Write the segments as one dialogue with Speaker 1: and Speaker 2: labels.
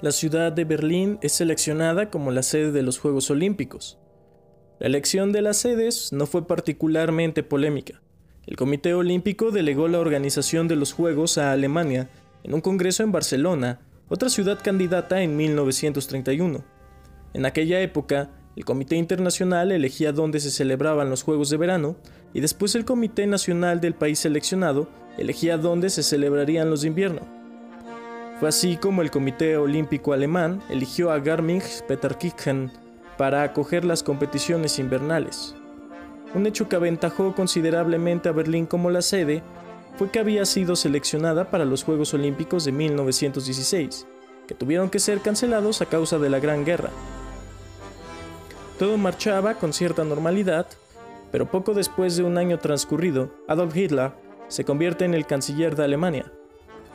Speaker 1: la ciudad de Berlín es seleccionada como la sede de los Juegos Olímpicos. La elección de las sedes no fue particularmente polémica. El Comité Olímpico delegó la organización de los Juegos a Alemania en un congreso en Barcelona, otra ciudad candidata en 1931. En aquella época, el Comité Internacional elegía dónde se celebraban los Juegos de Verano y después el Comité Nacional del país seleccionado elegía dónde se celebrarían los de invierno. Fue así como el Comité Olímpico Alemán eligió a Garmisch-Peterkirchen para acoger las competiciones invernales. Un hecho que aventajó considerablemente a Berlín como la sede fue que había sido seleccionada para los Juegos Olímpicos de 1916, que tuvieron que ser cancelados a causa de la Gran Guerra. Todo marchaba con cierta normalidad, pero poco después de un año transcurrido, Adolf Hitler se convierte en el canciller de Alemania.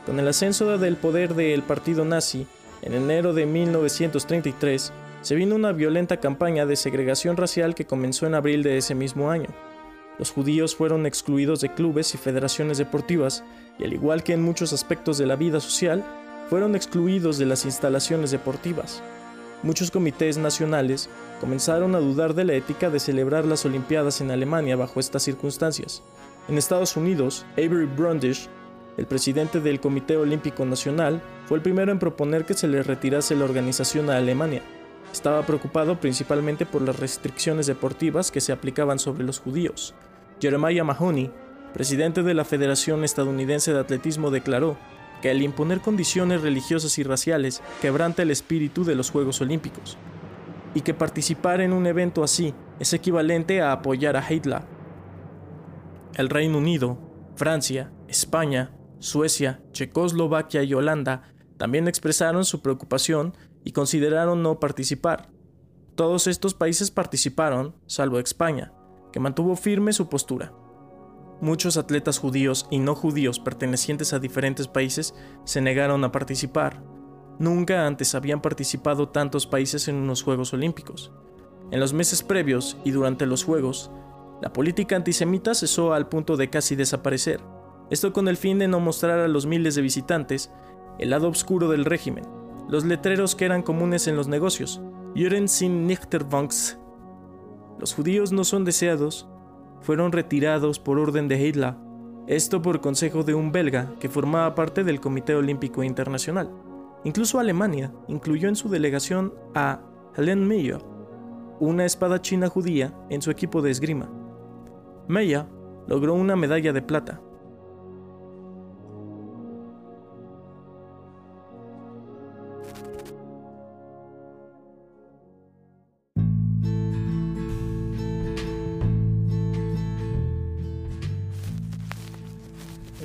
Speaker 1: Con el ascenso del poder del partido nazi, en enero de 1933, se vino una violenta campaña de segregación racial que comenzó en abril de ese mismo año. Los judíos fueron excluidos de clubes y federaciones deportivas, y al igual que en muchos aspectos de la vida social, fueron excluidos de las instalaciones deportivas. Muchos comités nacionales comenzaron a dudar de la ética de celebrar las Olimpiadas en Alemania bajo estas circunstancias. En Estados Unidos, Avery Brundish el presidente del Comité Olímpico Nacional fue el primero en proponer que se le retirase la organización a Alemania. Estaba preocupado principalmente por las restricciones deportivas que se aplicaban sobre los judíos. Jeremiah Mahoney, presidente de la Federación Estadounidense de Atletismo, declaró que al imponer condiciones religiosas y raciales quebranta el espíritu de los Juegos Olímpicos, y que participar en un evento así es equivalente a apoyar a Hitler. El Reino Unido, Francia, España, Suecia, Checoslovaquia y Holanda también expresaron su preocupación y consideraron no participar. Todos estos países participaron, salvo España, que mantuvo firme su postura. Muchos atletas judíos y no judíos pertenecientes a diferentes países se negaron a participar. Nunca antes habían participado tantos países en unos Juegos Olímpicos. En los meses previos y durante los Juegos, la política antisemita cesó al punto de casi desaparecer. Esto con el fin de no mostrar a los miles de visitantes el lado oscuro del régimen, los letreros que eran comunes en los negocios, Juden sind nicht Los judíos no son deseados, fueron retirados por orden de Hitler, esto por consejo de un belga que formaba parte del Comité Olímpico Internacional. Incluso Alemania incluyó en su delegación a Helen Meyer, una espadachina judía, en su equipo de esgrima. Meyer logró una medalla de plata,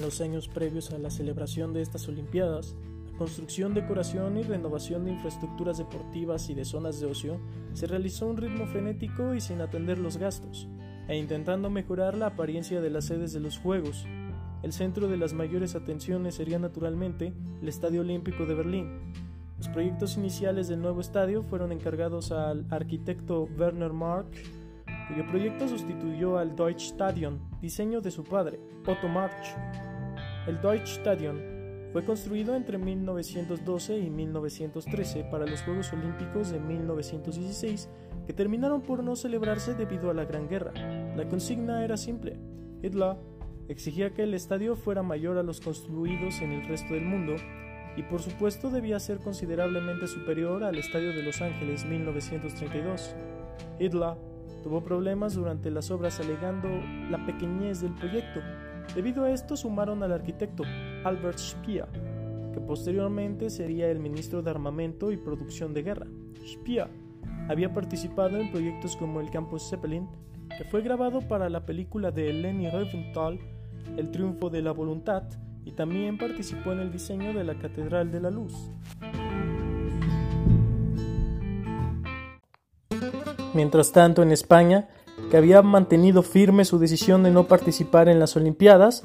Speaker 1: los años previos a la celebración de estas Olimpiadas, la construcción, decoración y renovación de infraestructuras deportivas y de zonas de ocio se realizó a un ritmo frenético y sin atender los gastos, e intentando mejorar la apariencia de las sedes de los Juegos. El centro de las mayores atenciones sería naturalmente el Estadio Olímpico de Berlín. Los proyectos iniciales del nuevo estadio fueron encargados al arquitecto Werner Mark, cuyo proyecto sustituyó al Deutsche Stadion, diseño de su padre, Otto March. El Deutsche Stadion fue construido entre 1912 y 1913 para los Juegos Olímpicos de 1916 que terminaron por no celebrarse debido a la Gran Guerra. La consigna era simple. Hitler exigía que el estadio fuera mayor a los construidos en el resto del mundo y por supuesto debía ser considerablemente superior al Estadio de Los Ángeles 1932. Hitler tuvo problemas durante las obras alegando la pequeñez del proyecto Debido a esto sumaron al arquitecto Albert Speer, que posteriormente sería el ministro de Armamento y Producción de Guerra. Speer había participado en proyectos como el Campus Zeppelin, que fue grabado para la película de Leni Riefenstahl, El triunfo de la voluntad, y también participó en el diseño de la Catedral de la Luz. Mientras tanto, en España, que había mantenido firme su decisión de no participar en las Olimpiadas,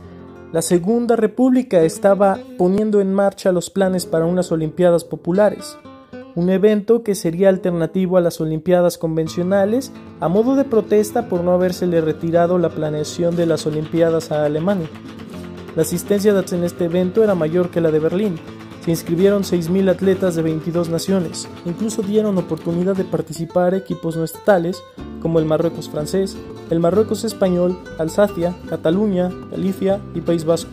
Speaker 1: la Segunda República estaba poniendo en marcha los planes para unas Olimpiadas populares, un evento que sería alternativo a las Olimpiadas convencionales a modo de protesta por no habérsele retirado la planeación de las Olimpiadas a Alemania. La asistencia en este evento era mayor que la de Berlín, Se inscribieron 6.000 atletas de 22 naciones, incluso dieron oportunidad de participar equipos no estatales como el Marruecos francés, el Marruecos español, Alsacia, Cataluña, Galicia y País Vasco.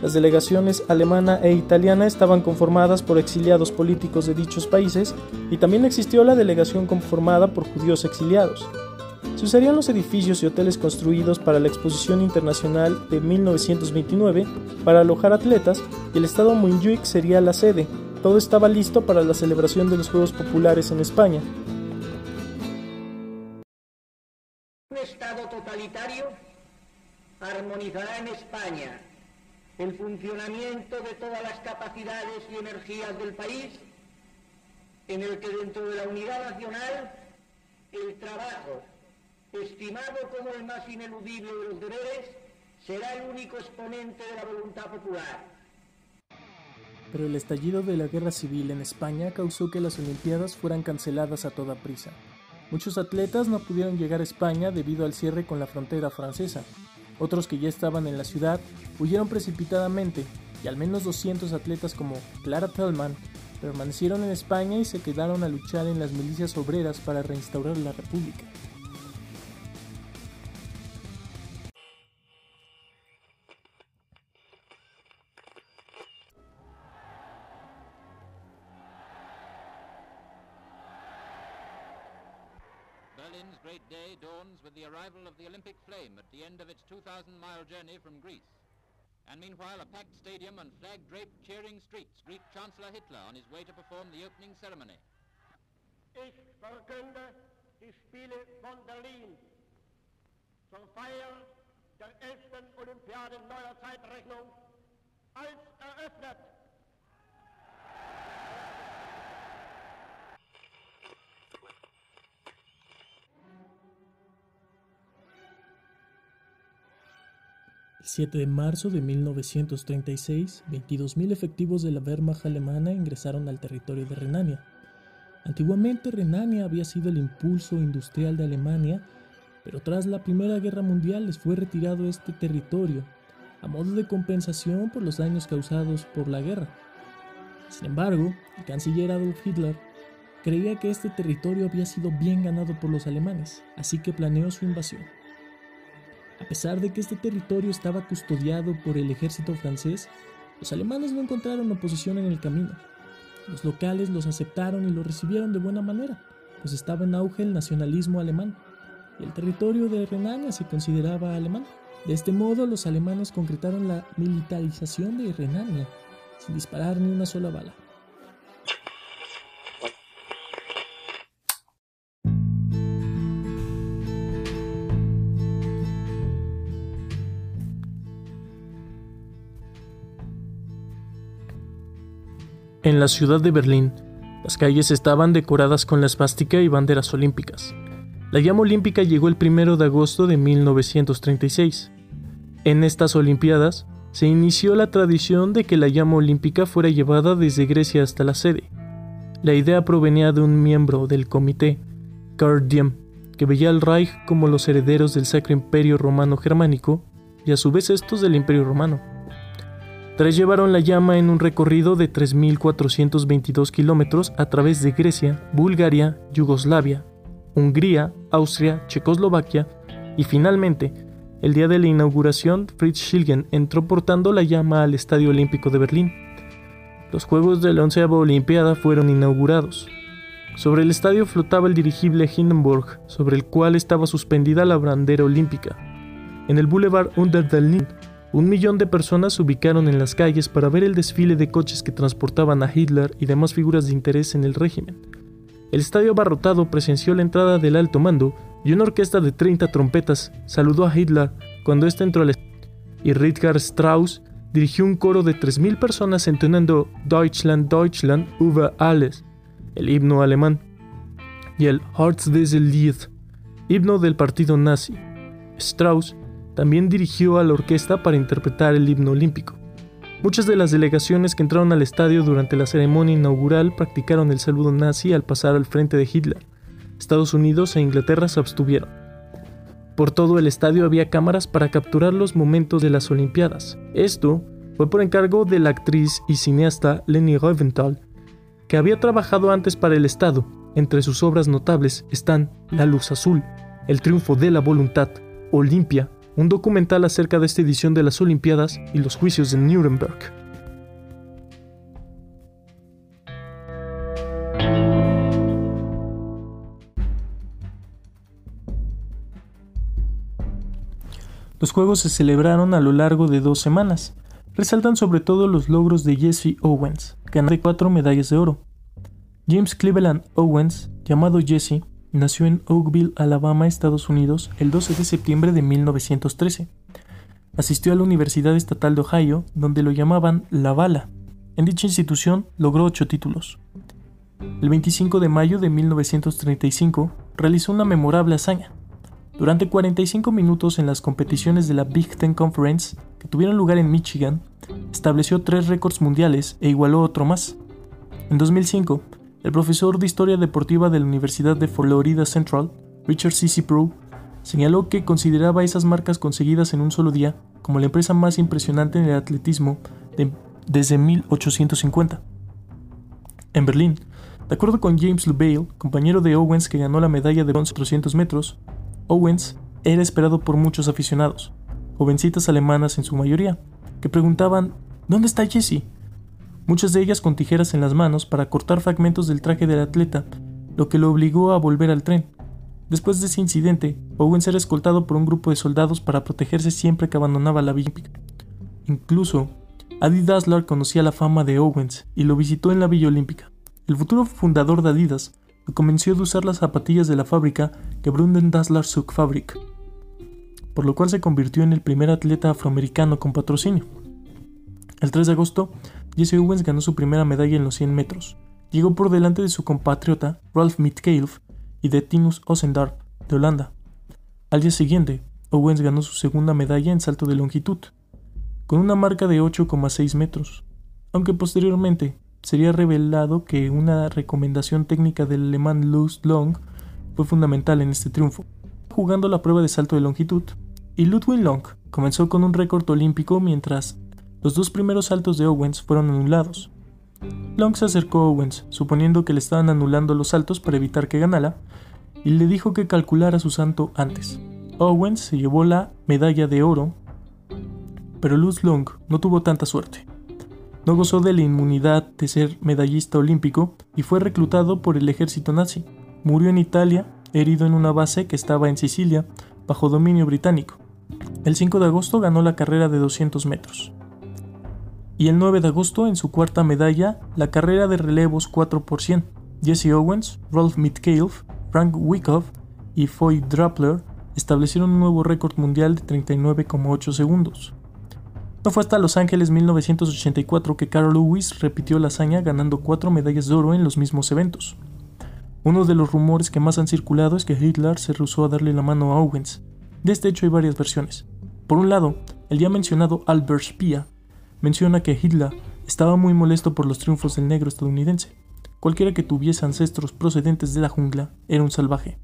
Speaker 1: Las delegaciones alemana e italiana estaban conformadas por exiliados políticos de dichos países y también existió la delegación conformada por judíos exiliados. Se usarían los edificios y hoteles construidos para la Exposición Internacional de 1929 para alojar atletas y el estado Montjuic sería la sede. Todo estaba listo para la celebración de los Juegos Populares en España.
Speaker 2: Un estado totalitario armonizará en España el funcionamiento de todas las capacidades y energías del país, en el que dentro de la unidad nacional el trabajo, estimado como el más ineludible de los deberes, será el único exponente de la voluntad popular.
Speaker 1: Pero el estallido de la guerra civil en España causó que las Olimpiadas fueran canceladas a toda prisa. Muchos atletas no pudieron llegar a España debido al cierre con la frontera francesa, otros que ya estaban en la ciudad huyeron precipitadamente y al menos 200 atletas como Clara Tellman permanecieron en España y se quedaron a luchar en las milicias obreras para reinstaurar la República.
Speaker 3: With the arrival of the Olympic flame at the end of its 2,000-mile journey from Greece. And meanwhile, a packed stadium and flag-draped cheering streets greet Chancellor Hitler on his way to perform the opening ceremony.
Speaker 4: Ich verkünde die Spiele von Berlin zur Feier der 11. Olympiade neuer Zeitrechnung als eröffnet.
Speaker 1: El 7 de marzo de 1936, 22.000 efectivos de la Wehrmacht alemana ingresaron al territorio de Renania. Antiguamente Renania había sido el impulso industrial de Alemania, pero tras la Primera Guerra Mundial les fue retirado este territorio, a modo de compensación por los daños causados por la guerra. Sin embargo, el canciller Adolf Hitler creía que este territorio había sido bien ganado por los alemanes, así que planeó su invasión. A pesar de que este territorio estaba custodiado por el ejército francés, los alemanes no encontraron oposición en el camino. Los locales los aceptaron y los recibieron de buena manera, pues estaba en auge el nacionalismo alemán, y el territorio de Renania se consideraba alemán. De este modo, los alemanes concretaron la militarización de Renania, sin disparar ni una sola bala. En la ciudad de Berlín, las calles estaban decoradas con la esvástica y banderas olímpicas. La llama olímpica llegó el 1 de agosto de 1936. En estas Olimpiadas se inició la tradición de que la llama olímpica fuera llevada desde Grecia hasta la sede. La idea provenía de un miembro del comité, Karl Diem, que veía al Reich como los herederos del Sacro Imperio Romano Germánico y a su vez estos del Imperio Romano. Tres llevaron la llama en un recorrido de 3.422 kilómetros a través de Grecia, Bulgaria, Yugoslavia, Hungría, Austria, Checoslovaquia y finalmente, el día de la inauguración, Fritz Schilgen entró portando la llama al Estadio Olímpico de Berlín. Los Juegos de la onceava Olimpiada fueron inaugurados. Sobre el estadio flotaba el dirigible Hindenburg, sobre el cual estaba suspendida la bandera olímpica. En el Boulevard Unter den Linden, un millón de personas se ubicaron en las calles para ver el desfile de coches que transportaban a Hitler y demás figuras de interés en el régimen. El estadio abarrotado presenció la entrada del alto mando y una orquesta de 30 trompetas saludó a Hitler cuando éste entró al estadio. Y Richard Strauss dirigió un coro de 3.000 personas entonando Deutschland, Deutschland über alles, el himno alemán, y el Hearts des Lied, himno del partido nazi. Strauss también dirigió a la orquesta para interpretar el himno olímpico. Muchas de las delegaciones que entraron al estadio durante la ceremonia inaugural practicaron el saludo nazi al pasar al frente de Hitler. Estados Unidos e Inglaterra se abstuvieron. Por todo el estadio había cámaras para capturar los momentos de las Olimpiadas. Esto fue por encargo de la actriz y cineasta Leni Riefenstahl, que había trabajado antes para el Estado. Entre sus obras notables están La Luz Azul, El Triunfo de la Voluntad, Olimpia, un documental acerca de esta edición de las Olimpiadas y los juicios de Nuremberg. Los Juegos se celebraron a lo largo de dos semanas. Resaltan sobre todo los logros de Jesse Owens, ganador de cuatro medallas de oro. James Cleveland Owens, llamado Jesse, nació en Oakville, Alabama, Estados Unidos, el 12 de septiembre de 1913. Asistió a la Universidad Estatal de Ohio, donde lo llamaban La Bala. En dicha institución logró ocho títulos. El 25 de mayo de 1935 realizó una memorable hazaña. Durante 45 minutos en las competiciones de la Big Ten Conference, que tuvieron lugar en Michigan, estableció tres récords mundiales e igualó otro más. En 2005, el profesor de Historia Deportiva de la Universidad de Florida Central, Richard C. Pro, señaló que consideraba esas marcas conseguidas en un solo día como la empresa más impresionante en el atletismo desde 1850. En Berlín, de acuerdo con James LeBale, compañero de Owens que ganó la medalla de bronce 300 metros, Owens era esperado por muchos aficionados, jovencitas alemanas en su mayoría, que preguntaban ¿Dónde está Jesse? Muchas de ellas con tijeras en las manos para cortar fragmentos del traje del atleta, lo que lo obligó a volver al tren. Después de ese incidente, Owens era escoltado por un grupo de soldados para protegerse siempre que abandonaba la Villa. Incluso, Adi Dassler conocía la fama de Owens y lo visitó en la Villa Olímpica. El futuro fundador de Adidas lo convenció de usar las zapatillas de la fábrica Brunden Dassler Fabrik, por lo cual se convirtió en el primer atleta afroamericano con patrocinio. El 3 de agosto, Jesse Owens ganó su primera medalla en los 100 metros. Llegó por delante de su compatriota Ralph Mitkelf y de Tinus Ossendarp de Holanda. Al día siguiente, Owens ganó su segunda medalla en salto de longitud, con una marca de 8,6 metros, aunque posteriormente sería revelado que una recomendación técnica del alemán Luz Long fue fundamental en este triunfo, jugando la prueba de salto de longitud, y Ludwig Long comenzó con un récord olímpico mientras los dos primeros saltos de Owens fueron anulados. Long se acercó a Owens, suponiendo que le estaban anulando los saltos para evitar que ganara, y le dijo que calculara su salto antes. Owens se llevó la medalla de oro, pero Luz Long no tuvo tanta suerte. No gozó de la inmunidad de ser medallista olímpico y fue reclutado por el ejército nazi. Murió en Italia, herido en una base que estaba en Sicilia, bajo dominio británico. El 5 de agosto ganó la carrera de 200 metros. Y el 9 de agosto, en su cuarta medalla, la carrera de relevos 4 Jesse Owens, Rolf Mitkelf, Frank Wyckoff y Foy Drappler establecieron un nuevo récord mundial de 39,8 segundos. No fue hasta Los Ángeles 1984 que Carl Lewis repitió la hazaña ganando cuatro medallas de oro en los mismos eventos. Uno de los rumores que más han circulado es que Hitler se rehusó a darle la mano a Owens. De este hecho hay varias versiones. Por un lado, el ya mencionado Albert Speer menciona que Hitler estaba muy molesto por los triunfos del negro estadounidense. Cualquiera que tuviese ancestros procedentes de la jungla era un salvaje.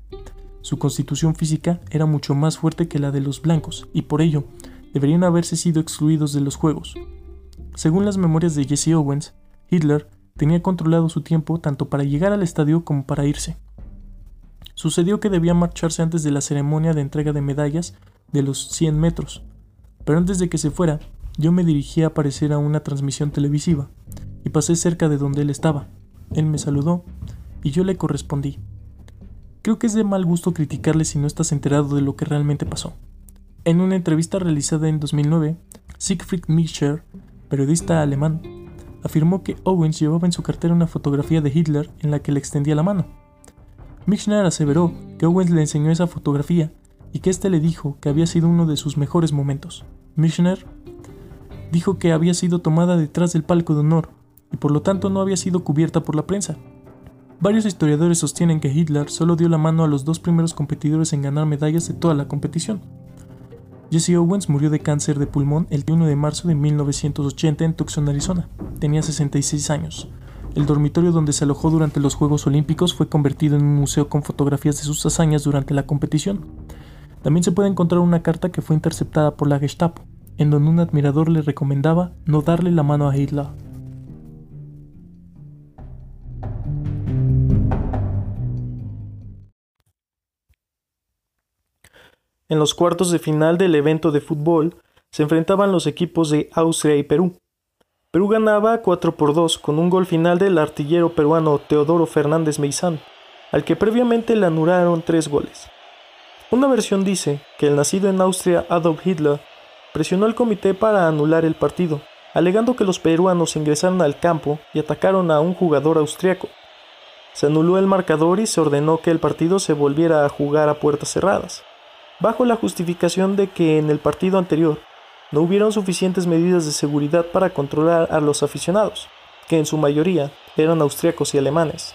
Speaker 1: Su constitución física era mucho más fuerte que la de los blancos y por ello deberían haberse sido excluidos de los Juegos. Según las memorias de Jesse Owens, Hitler tenía controlado su tiempo tanto para llegar al estadio como para irse. Sucedió que debía marcharse antes de la ceremonia de entrega de medallas de los 100 metros, pero antes de que se fuera, yo me dirigí a aparecer a una transmisión televisiva y pasé cerca de donde él estaba. Él me saludó y yo le correspondí. Creo que es de mal gusto criticarle si no estás enterado de lo que realmente pasó. En una entrevista realizada en 2009, Siegfried Mischer, periodista alemán, afirmó que Owens llevaba en su cartera una fotografía de Hitler en la que le extendía la mano. Michner aseveró que Owens le enseñó esa fotografía y que éste le dijo que había sido uno de sus mejores momentos. Michner dijo que había sido tomada detrás del palco de honor y por lo tanto no había sido cubierta por la prensa. Varios historiadores sostienen que Hitler solo dio la mano a los dos primeros competidores en ganar medallas de toda la competición. Jesse Owens murió de cáncer de pulmón el 1 de marzo de 1980 en Tucson, Arizona. Tenía 66 años. El dormitorio donde se alojó durante los Juegos Olímpicos fue convertido en un museo con fotografías de sus hazañas durante la competición. También se puede encontrar una carta que fue interceptada por la Gestapo. En donde un admirador le recomendaba no darle la mano a Hitler. En los cuartos de final del evento de fútbol se enfrentaban los equipos de Austria y Perú. Perú ganaba 4 por 2 con un gol final del artillero peruano Teodoro Fernández Meizán, al que previamente le anularon 3 goles. Una versión dice que el nacido en Austria Adolf Hitler presionó al comité para anular el partido, alegando que los peruanos ingresaron al campo y atacaron a un jugador austriaco. Se anuló el marcador y se ordenó que el partido se volviera a jugar a puertas cerradas bajo la justificación de que en el partido anterior no hubieron suficientes medidas de seguridad para controlar a los aficionados, que en su mayoría eran austriacos y alemanes.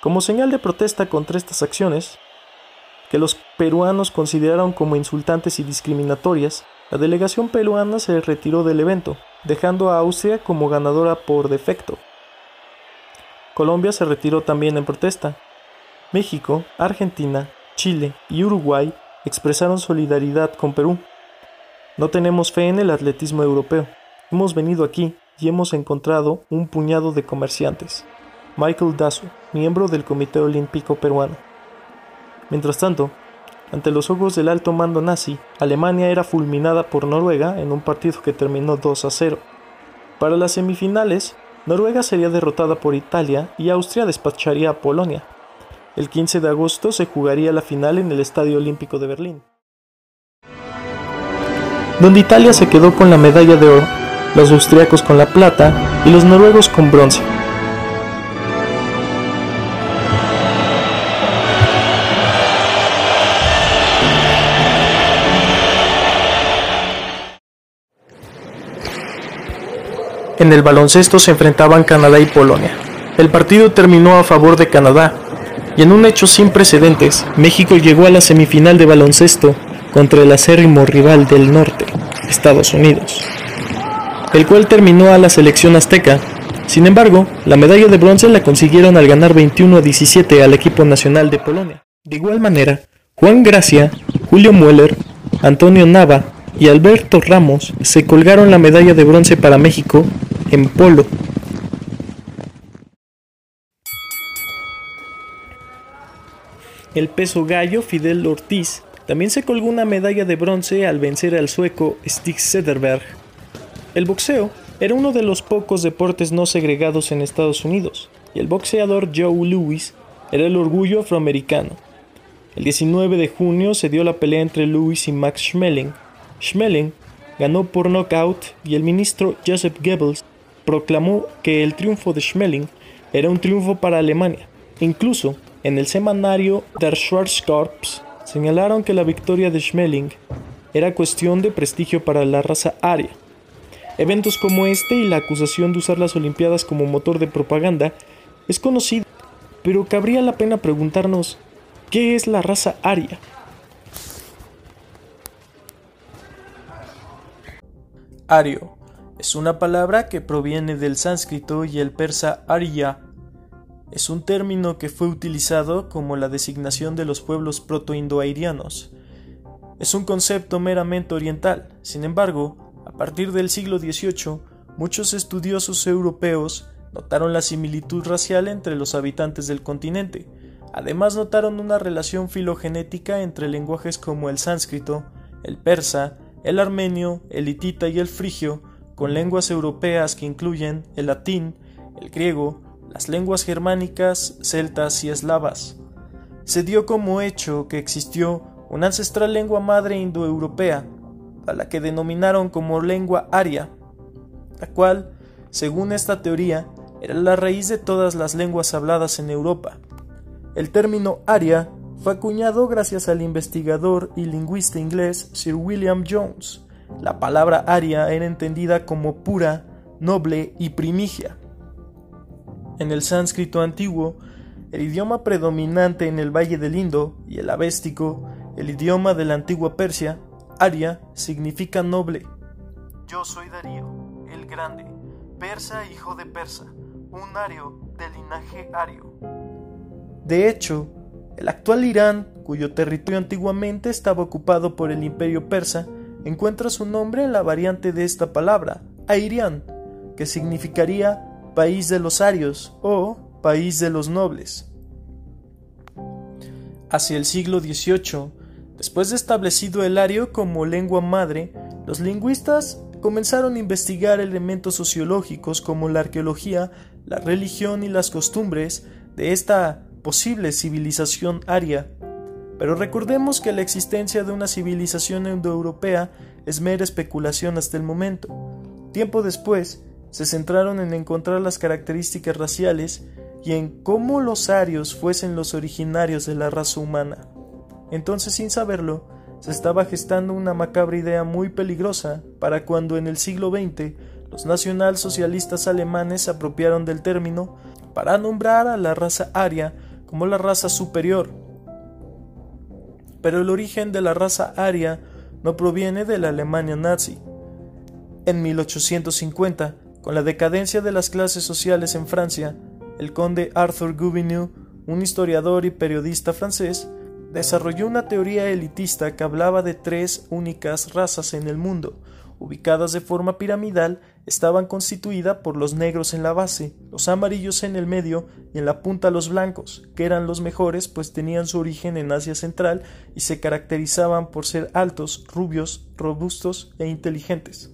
Speaker 1: Como señal de protesta contra estas acciones, que los peruanos consideraron como insultantes y discriminatorias, la delegación peruana se retiró del evento, dejando a Austria como ganadora por defecto. Colombia se retiró también en protesta. México, Argentina, Chile y Uruguay expresaron solidaridad con Perú. No tenemos fe en el atletismo europeo. Hemos venido aquí y hemos encontrado un puñado de comerciantes. Michael Dazo, miembro del Comité Olímpico Peruano. Mientras tanto, ante los ojos del alto mando nazi, Alemania era fulminada por Noruega en un partido que terminó 2 a 0. Para las semifinales, Noruega sería derrotada por Italia y Austria despacharía a Polonia. El 15 de agosto se jugaría la final en el Estadio Olímpico de Berlín, donde Italia se quedó con la medalla de oro, los austriacos con la plata y los noruegos con bronce. En el baloncesto se enfrentaban Canadá y Polonia. El partido terminó a favor de Canadá, y en un hecho sin precedentes, México llegó a la semifinal de baloncesto contra el acérrimo rival del norte, Estados Unidos, el cual terminó a la selección azteca. Sin embargo, la medalla de bronce la consiguieron al ganar 21 a 17 al equipo nacional de Polonia. De igual manera, Juan Gracia, Julio Mueller, Antonio Nava y Alberto Ramos se colgaron la medalla de bronce para México en polo El peso gallo Fidel Ortiz también se colgó una medalla de bronce al vencer al sueco Stig Sederberg. El boxeo era uno de los pocos deportes no segregados en Estados Unidos, y el boxeador Joe Louis era el orgullo afroamericano. El 19 de junio se dio la pelea entre Louis y Max Schmeling. Schmeling ganó por knockout y el ministro Joseph Goebbels proclamó que el triunfo de Schmeling era un triunfo para Alemania. Incluso en el semanario Der Schwarzkorps señalaron que la victoria de Schmeling era cuestión de prestigio para la raza aria. Eventos como este y la acusación de usar las Olimpiadas como motor de propaganda es conocido, pero cabría la pena preguntarnos, ¿qué es la raza aria? Ario es una palabra que proviene del sánscrito y el persa arya, es un término que fue utilizado como la designación de los pueblos proto-indoairianos. Es un concepto meramente oriental, sin embargo, a partir del siglo XVIII, muchos estudiosos europeos notaron la similitud racial entre los habitantes del continente. Además notaron una relación filogenética entre lenguajes como el sánscrito, el persa, el armenio, el hitita y el frigio, con lenguas europeas que incluyen el latín, el griego, las lenguas germánicas, celtas y eslavas. Se dio como hecho que existió una ancestral lengua madre indoeuropea, a la que denominaron como lengua aria, la cual, según esta teoría, era la raíz de todas las lenguas habladas en Europa. El término aria fue acuñado gracias al investigador y lingüista inglés Sir William Jones. La palabra aria era entendida como pura, noble y primigia. En el sánscrito antiguo, el idioma predominante en el Valle del Indo y el avéstico, el idioma de la antigua Persia, Aria, significa noble. Yo soy Darío, el grande, persa hijo de persa, un ario del linaje ario. De hecho, el actual Irán, cuyo territorio antiguamente estaba ocupado por el imperio persa, encuentra su nombre en la variante de esta palabra, Airian, que significaría país de los arios o país de los nobles. Hacia el siglo XVIII, después de establecido el ario como lengua madre, los lingüistas comenzaron a investigar elementos sociológicos como la arqueología, la religión y las costumbres de esta posible civilización aria. Pero recordemos que la existencia de una civilización indoeuropea es mera especulación hasta el momento. Tiempo después, se centraron en encontrar las características raciales y en cómo los arios fuesen los originarios de la raza humana. Entonces, sin saberlo, se estaba gestando una macabra idea muy peligrosa para cuando en el siglo XX los nacionalsocialistas alemanes se apropiaron del término para nombrar a la raza aria como la raza superior. Pero el origen de la raza aria no proviene de la Alemania nazi. En 1850, con la decadencia de las clases sociales en Francia, el conde Arthur Gobineau, un historiador y periodista francés, desarrolló una teoría elitista que hablaba de tres únicas razas en el mundo, ubicadas de forma piramidal, estaban constituidas por los negros en la base, los amarillos en el medio y en la punta los blancos, que eran los mejores pues tenían su origen en Asia Central y se caracterizaban por ser altos, rubios, robustos e inteligentes.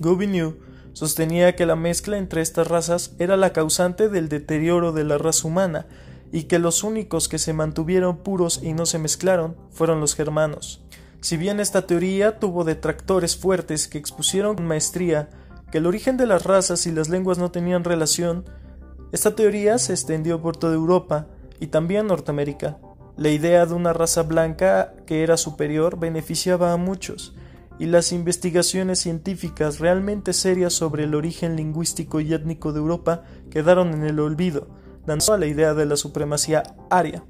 Speaker 1: Gobineau sostenía que la mezcla entre estas razas era la causante del deterioro de la raza humana y que los únicos que se mantuvieron puros y no se mezclaron fueron los germanos. Si bien esta teoría tuvo detractores fuertes que expusieron con maestría que el origen de las razas y las lenguas no tenían relación, esta teoría se extendió por toda Europa y también Norteamérica. La idea de una raza blanca que era superior beneficiaba a muchos, y las investigaciones científicas realmente serias sobre el origen lingüístico y étnico de Europa quedaron en el olvido, dando a la idea de la supremacía aria.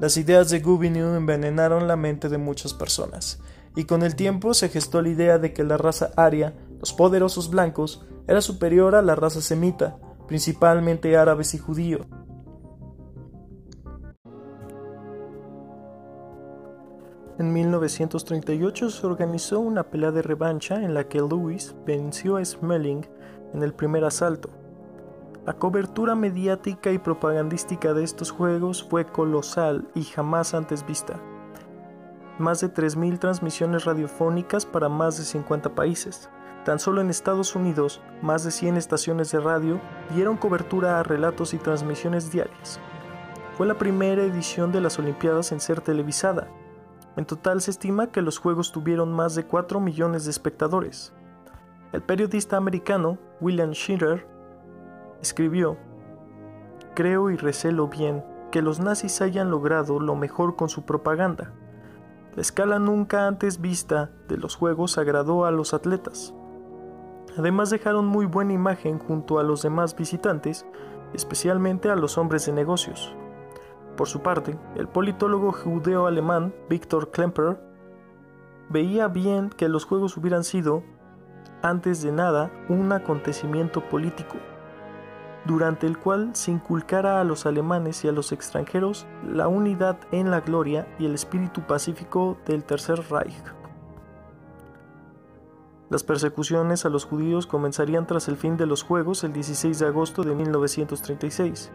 Speaker 1: Las ideas de Gobineau envenenaron la mente de muchas personas, y con el tiempo se gestó la idea de que la raza aria, los poderosos blancos, era superior a la raza semita, principalmente árabes y judíos. En 1938 se organizó una pelea de revancha en la que Lewis venció a Smelling en el primer asalto, la cobertura mediática y propagandística de estos juegos fue colosal y jamás antes vista. Más de 3.000 transmisiones radiofónicas para más de 50 países. Tan solo en Estados Unidos, más de 100 estaciones de radio dieron cobertura a relatos y transmisiones diarias. Fue la primera edición de las Olimpiadas en ser televisada. En total se estima que los Juegos tuvieron más de 4 millones de espectadores. El periodista americano William Schiller escribió, Creo y recelo bien que los nazis hayan logrado lo mejor con su propaganda. La escala nunca antes vista de los Juegos agradó a los atletas. Además dejaron muy buena imagen junto a los demás visitantes, especialmente a los hombres de negocios. Por su parte, el politólogo judeo-alemán Viktor Klemper veía bien que los Juegos hubieran sido, antes de nada, un acontecimiento político durante el cual se inculcara a los alemanes y a los extranjeros la unidad en la gloria y el espíritu pacífico del Tercer Reich. Las persecuciones a los judíos comenzarían tras el fin de los Juegos el 16 de agosto de 1936.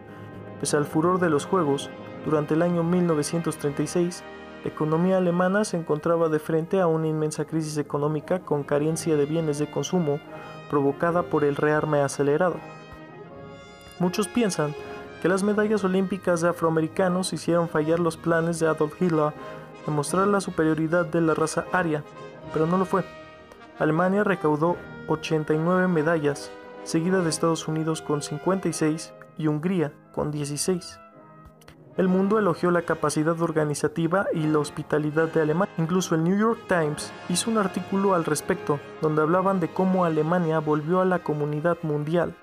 Speaker 1: Pese al furor de los Juegos, durante el año 1936, la economía alemana se encontraba de frente a una inmensa crisis económica con carencia de bienes de consumo provocada por el rearme acelerado. Muchos piensan que las medallas olímpicas de afroamericanos hicieron fallar los planes de Adolf Hitler de mostrar la superioridad de la raza aria, pero no lo fue. Alemania recaudó 89 medallas, seguida de Estados Unidos con 56 y Hungría con 16. El mundo elogió la capacidad organizativa y la hospitalidad de Alemania. Incluso el New York Times hizo un artículo al respecto, donde hablaban de cómo Alemania volvió a la comunidad mundial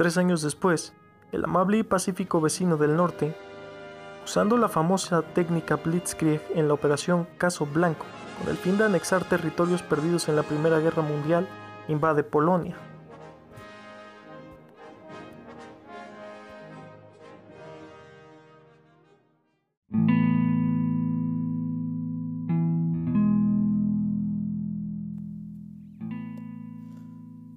Speaker 1: Tres años después, el amable y pacífico vecino del norte, usando la famosa técnica Blitzkrieg en la operación Caso Blanco, con el fin de anexar territorios perdidos en la Primera Guerra Mundial, invade Polonia.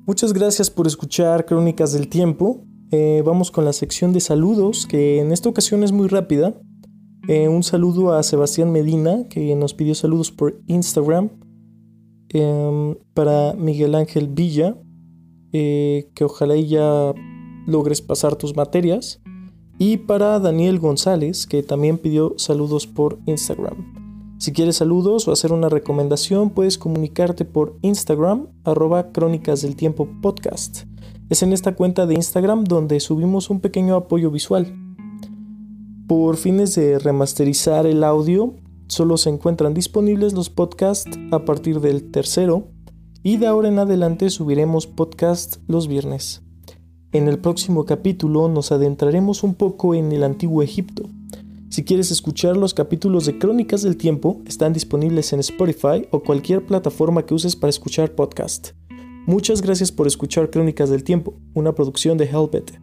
Speaker 1: Muchas gracias por escuchar Crónicas del Tiempo. Eh, vamos con la sección de saludos, que en esta ocasión es muy rápida. Eh, un saludo a Sebastián Medina, que nos pidió saludos por Instagram. Em, para Miguel Ángel Villa, eh, que ojalá ya logres pasar tus materias. Y para Daniel González, que también pidió saludos por Instagram. Si quieres saludos o hacer una recomendación, puedes comunicarte por Instagram, arroba Crónicas del Tiempo Podcast. Es en esta cuenta de Instagram donde subimos un pequeño apoyo visual. Por fines de remasterizar el audio, solo se encuentran disponibles los podcasts a partir del tercero y de ahora en adelante subiremos podcast los viernes. En el próximo capítulo nos adentraremos un poco en el antiguo Egipto. Si quieres escuchar los capítulos de Crónicas del Tiempo, están disponibles en Spotify o cualquier plataforma que uses para escuchar podcast. Muchas gracias por escuchar Crónicas del Tiempo, una producción de Helpet.